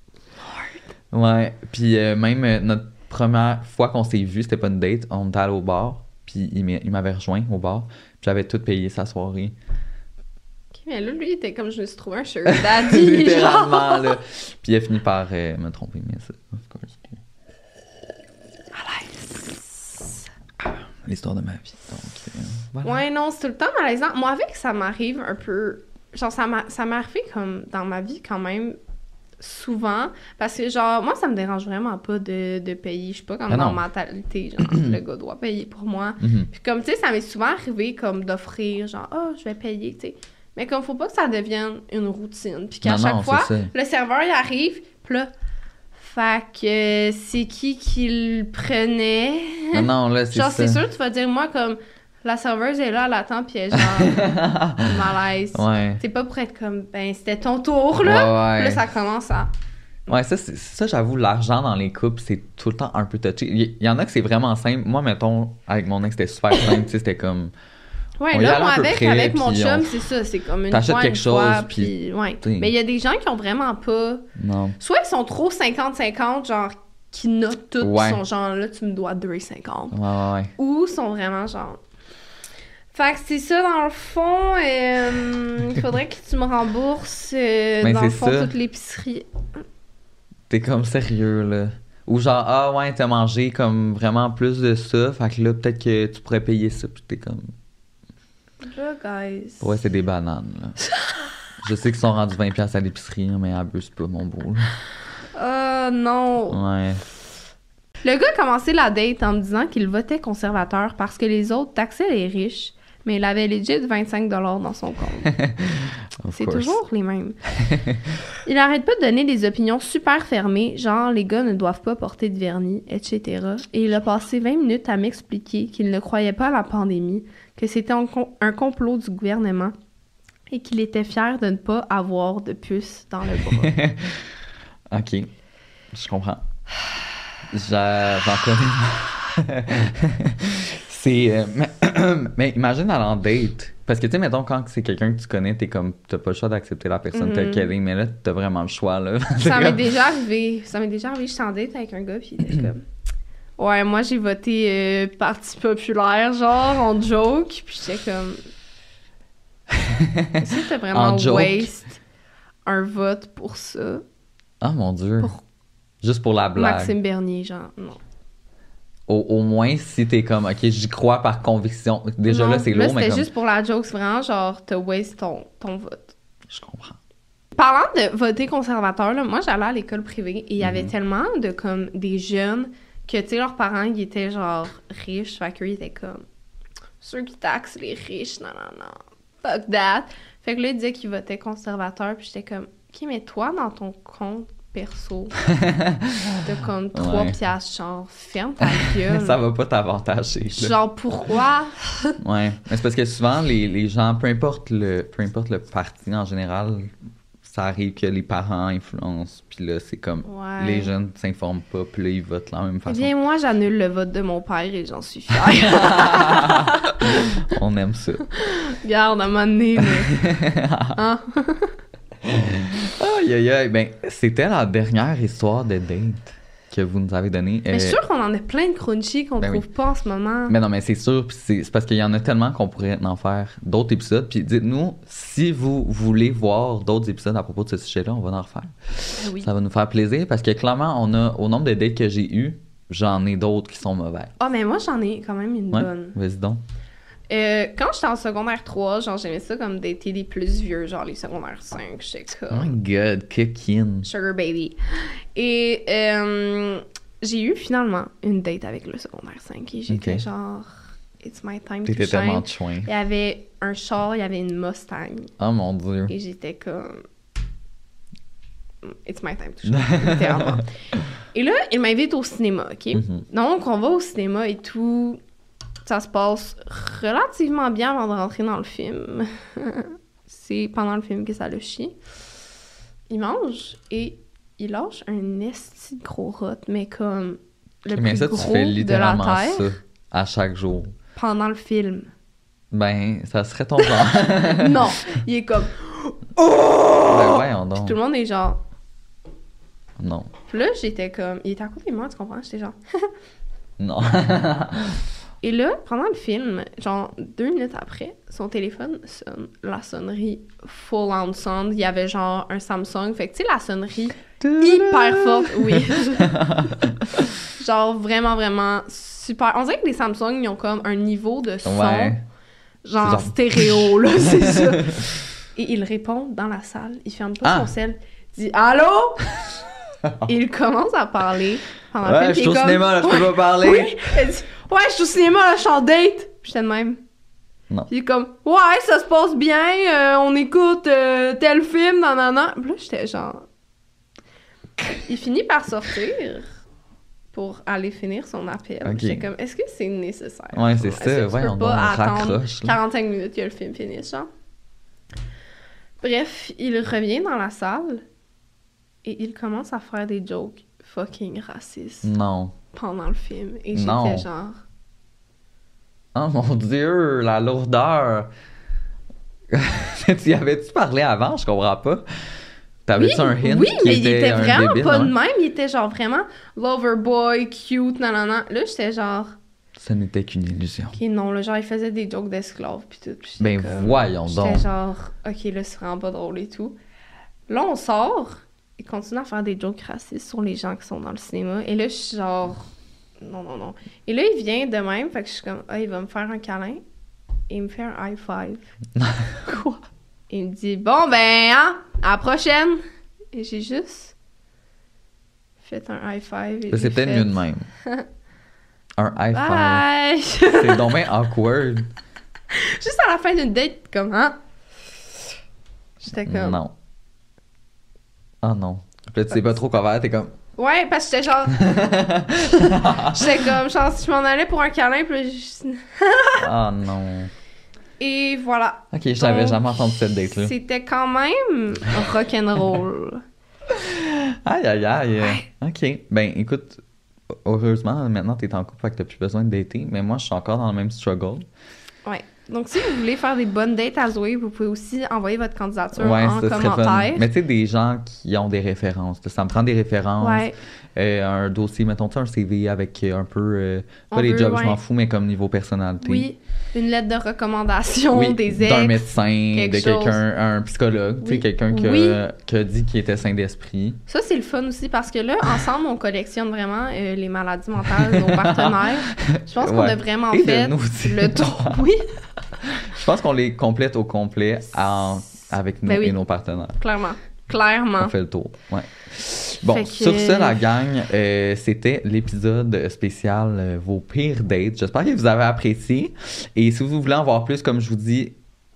ouais. Puis euh, même euh, notre première fois qu'on s'est vu, c'était pas une date. On était allé au bar. Puis il m'a- il m'avait rejoint au bar. Puis j'avais tout payé sa soirée. Ok, mais là, lui, il était comme, je me suis trouvé un sugar daddy, Littéralement, là. Puis il a fini par euh, me tromper, mais ça, of course. L'histoire de ma vie, donc euh, voilà. Ouais, non, c'est tout le temps malaisant. Moi, avec, ça m'arrive un peu. Genre, ça m'a ça m'est arrivé comme dans ma vie quand même souvent. Parce que, genre, moi, ça me dérange vraiment pas de, de payer. Je suis pas comme Ah dans mentalité, genre, le gars doit payer pour moi. Mhm. Puis comme, tu sais, ça m'est souvent arrivé comme d'offrir, genre, oh, je vais payer, tu sais. Mais comme, faut pas que ça devienne une routine. Puis qu'à chaque non, fois, le serveur, il arrive, puis là, fait que euh, c'est qui qui le prenait? Non, non, là, c'est Genre, ça. c'est sûr, tu vas dire, moi, comme, la serveuse est là, elle attend, puis elle est genre, malaise. Ouais. C'est pas pour être comme, ben, c'était ton tour, là. ouais. Là, ça commence à. Ouais, ça, ça j'avoue, l'argent dans les couples, c'est tout le temps un peu touché. Il y, en a que c'est vraiment simple. Moi, mettons, avec mon ex, c'était super simple. tu sais, c'était comme. Ouais, On là, moi, avec, près, avec mon chum, on- c'est ça. C'est comme une T'achètes quelque une fois, chose, puis-. Ouais. Mais il y a des gens qui ont vraiment pas... Non. Soit ils sont trop 50-50, genre, qui notent tout, Ouais. ils sont genre, là, tu me dois 2,50. Ouais, ouais, ouais. Ou sont vraiment genre... Fait que c'est ça, dans le fond, euh, il faudrait que tu me rembourses, euh, Mais dans le fond, ça. toute l'épicerie. T'es comme sérieux, là. Ou genre, ah ouais, t'as mangé comme vraiment plus de ça. Fait que là, peut-être que tu pourrais payer ça. Puis t'es comme. Là, guys. Ouais, c'est des bananes, là. Je sais qu'ils sont rendus 20$ à l'épicerie, hein, mais abuse pas, mon beau. là. Ah, non. Ouais. Le gars a commencé la date en me disant qu'il votait conservateur parce que les autres taxaient les riches, mais il avait legit 25 dans son compte. C'est toujours les mêmes. il arrête pas de donner des opinions super fermées, genre les gars ne doivent pas porter de vernis, etc. Et il a passé 20 minutes à m'expliquer qu'il ne croyait pas à la pandémie, que c'était un, com- un complot du gouvernement et qu'il était fier de ne pas avoir de puce dans le bras. ok. Je comprends. J'en connais. c'est. euh, mais, imagine aller en date. Parce que, tu sais, mettons, quand c'est quelqu'un que tu connais, t'es comme. T'as pas le choix d'accepter la personne telle Mhm. qu'elle est, mais là, t'as vraiment le choix, là. Ça m'est déjà arrivé. Ça m'est déjà arrivé, je suis en date avec un gars, puis il comme... Ouais, moi, j'ai voté euh, Parti populaire, genre, on joke, puis j'étais comme... T'as vraiment En waste un vote pour ça? Ah, mon Dieu. Pour- Juste pour la blague. Maxime Bernier, genre, non. Au, au moins, si t'es comme, ok, j'y crois par conviction. Déjà, Non, là, c'est lourd, mais c'était comme. juste pour la joke, vraiment genre, t'as waste ton, ton vote. Je comprends. Parlant de voter conservateur, là, moi j'allais à l'école privée et il y avait Mhm. tellement de comme des jeunes que tu sais leurs parents ils étaient genre riches, fait qu'eux ils étaient comme ceux qui taxent les riches, non non non, fuck that. Fait que là ils disaient qu'ils votaient conservateur puis j'étais comme OK mais toi dans ton compte perso t'as comme 3 Ouais. piastres genre ferme ta gueule. Ça va pas t'avantager. Genre pourquoi? Ouais. Mais c'est parce que souvent, les, les gens, peu importe, le, peu importe le parti en général, ça arrive que les parents influencent. Puis là, c'est comme. Ouais. Les jeunes s'informent pas, puis là, ils votent de la même Eh façon. bien moi j'annule le vote de mon père et j'en suis fière. On aime ça. Regarde à un moment donné, mais... Hein? Aïe, aïe, aïe. Ben, c'était la dernière histoire de date que vous nous avez donnée. Mais Euh, sûre qu'on en a plein de crunchy qu'on ben trouve pas en ce moment. Mais non, mais c'est sûr, c'est parce qu'il y en a tellement qu'on pourrait en faire d'autres épisodes. Puis dites-nous, si vous voulez voir d'autres épisodes à propos de ce sujet-là, on va en refaire. Oui. Ça va nous faire plaisir parce que clairement, on a, au nombre de dates que j'ai eues, j'en ai d'autres qui sont mauvais. Ah, mais moi, j'en ai quand même une Ouais, bonne. vas-y donc. Euh, quand j'étais en secondaire 3, genre, j'aimais ça comme dater les plus vieux, genre les secondaires 5, j'étais Oh comme my god, kick-in. sugar baby. Et euh, j'ai eu finalement une date avec le secondaire 5 et j'étais genre, it's my time to T'étais tellement chouin. Il y avait un char, il y avait une Mustang Oh mon dieu. et j'étais comme, it's my time to shine, littéralement. Et là, il m'invite au cinéma, ok? Mhm. Donc, on va au cinéma et tout. Ça se passe relativement bien avant de rentrer dans le film. C'est pendant le film que ça le chie. Il mange et il lâche un esti de gros rot, mais comme le mais plus ça, tu gros fais de la littéralement Terre ça à chaque jour. pendant le film. Ben, ça serait ton genre. non, il est comme... ben, voyons Puis tout le monde est genre... Non. Puis là, j'étais comme... Il était à côté de moi, tu comprends? J'étais genre... Non. Et là, pendant le film, genre deux minutes après, son téléphone sonne. La sonnerie full on sound. Il y avait genre un Samsung. Fait que tu sais, la sonnerie hyper forte. Oui. genre vraiment, vraiment super. On dirait que les Samsung, ils ont comme un niveau de son. Ouais. Genre, Genre- stéréo, là, c'est ça. Et il répond dans la salle. Il ferme pas Ah. son sel. dit Allô? il commence à parler pendant le Ouais, film. je suis au il est cinéma, là, je peux Ouais, pas parler. Oui. Elle dit Ouais, je suis au cinéma, là, je suis en date. J'étais de même. Non. Puis il est comme Ouais, ça se passe bien, euh, on écoute euh, tel film, nan nan nan. Puis là, j'étais genre. Il finit par sortir pour aller finir son appel. Ok. J'étais comme Est-ce que c'est nécessaire? Ouais, c'est ça. Ouais, peux on, pas attendre raccroche. là. 45 minutes que le film finisse, genre? Bref, il revient dans la salle et il commence à faire des jokes fucking racistes Non. pendant le film. Et j'étais genre. Oh mon dieu, la lourdeur. tu y avais-tu parlé avant? Je comprends pas. T'avais-tu un hint oui, qui mais il était vraiment débile, pas de même. Il était genre vraiment lover boy, cute, nanana. Là, j'étais genre. Ce n'était qu'une illusion. Ok, non, là, genre, il faisait des jokes d'esclaves pis tout. Puis j'étais Ben comme- voyons J'étais donc. genre, ok, là, c'est vraiment pas drôle et tout. Là, on sort, il continue à faire des jokes racistes sur les gens qui sont dans le cinéma. Et là, je suis genre, non, non, non. Et là, il vient de même, fait que je suis comme, ah, il va me faire un câlin. Et il me fait un high five. Quoi? Il me dit, bon, ben, hein, à la prochaine. Et j'ai juste fait un high five. C'est peut-être mieux de même. Un high five. C'est donc bien awkward. Juste à la fin d'une date, comme, hein? J'étais comme. Non. Oh non. Puis là, tu sais pas trop quoi faire, t'es comme. Ouais, parce que j'étais genre. j'étais comme, genre, si je m'en allais pour un câlin, puis là, je- Oh non. Et voilà. Ok, je n'avais jamais entendu cette date-là. C'était quand même rock'n'roll. Aïe, aïe, aïe. Ok. Ben, écoute, heureusement, maintenant, t'es en couple, fait que t'as plus besoin de dater. Mais moi, je suis encore dans le même struggle. ouais. Donc, si vous voulez faire des bonnes dates à Zoé, vous pouvez aussi envoyer votre candidature Ouais, en ça serait fun. commentaire. Mais tu sais, des gens qui ont des références. Ça me prend des références. Ouais. Euh, un dossier, mettons, tu sais, un CV avec euh, un peu. euh, On pas les veut, jobs, je m'en fous, mais comme niveau personnalité. Oui. Une lettre de recommandation Oui, des ex. d'un médecin, quelque de quelqu'un, un psychologue, tu sais, Oui. quelqu'un qui, a- Oui. qui a dit qu'il était sain d'esprit. Ça, c'est le fun aussi parce que là, ensemble, on collectionne vraiment euh, les maladies mentales de nos partenaires. Je pense qu'on a vraiment Et fait nous le tour. Oui, Je pense qu'on les complète au complet en- avec nous Ben oui. et nos partenaires. clairement. Clairement. On fait le tour. Ouais. Bon, que- sur ce, la gang, euh, c'était l'épisode spécial euh, Vos pires dates. J'espère que vous avez apprécié. Et si vous voulez en voir plus, comme je vous dis,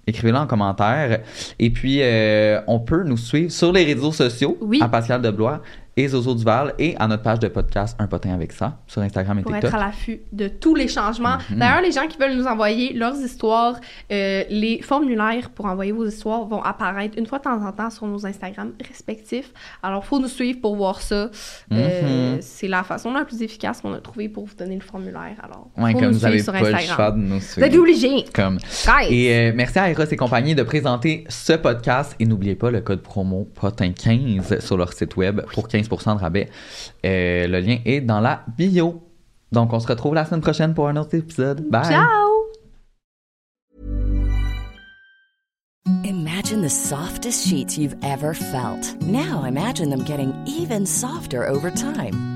écrivez-le en commentaire. Et puis, euh, on peut nous suivre sur les réseaux sociaux Oui. à Pascal Deblois et Zozo Duval et à notre page de podcast Un potin avec ça sur Instagram et pour TikTok. être à l'affût de tous les changements. Mhm. D'ailleurs, les gens qui veulent nous envoyer leurs histoires, euh, les formulaires pour envoyer vos histoires vont apparaître une fois de temps en temps sur nos Instagram respectifs. Alors, faut nous suivre pour voir ça. Euh, Mhm. C'est la façon la plus efficace qu'on a trouvée pour vous donner le formulaire. Alors, Ouais, faut comme nous vous suivre n'avez sur pas le Instagram. choix de nous Vous suivre. êtes obligés. Comme. Guys. Et euh, merci à Eros et compagnie de présenter ce podcast. Et n'oubliez pas le code promo POTIN15 sur leur site web pour 15% de rabais. Euh, le lien est dans la bio. Donc, on se retrouve la semaine prochaine pour un autre épisode. Bye! Ciao! Imagine the softest sheets you've ever felt. Now imagine them getting even softer over time.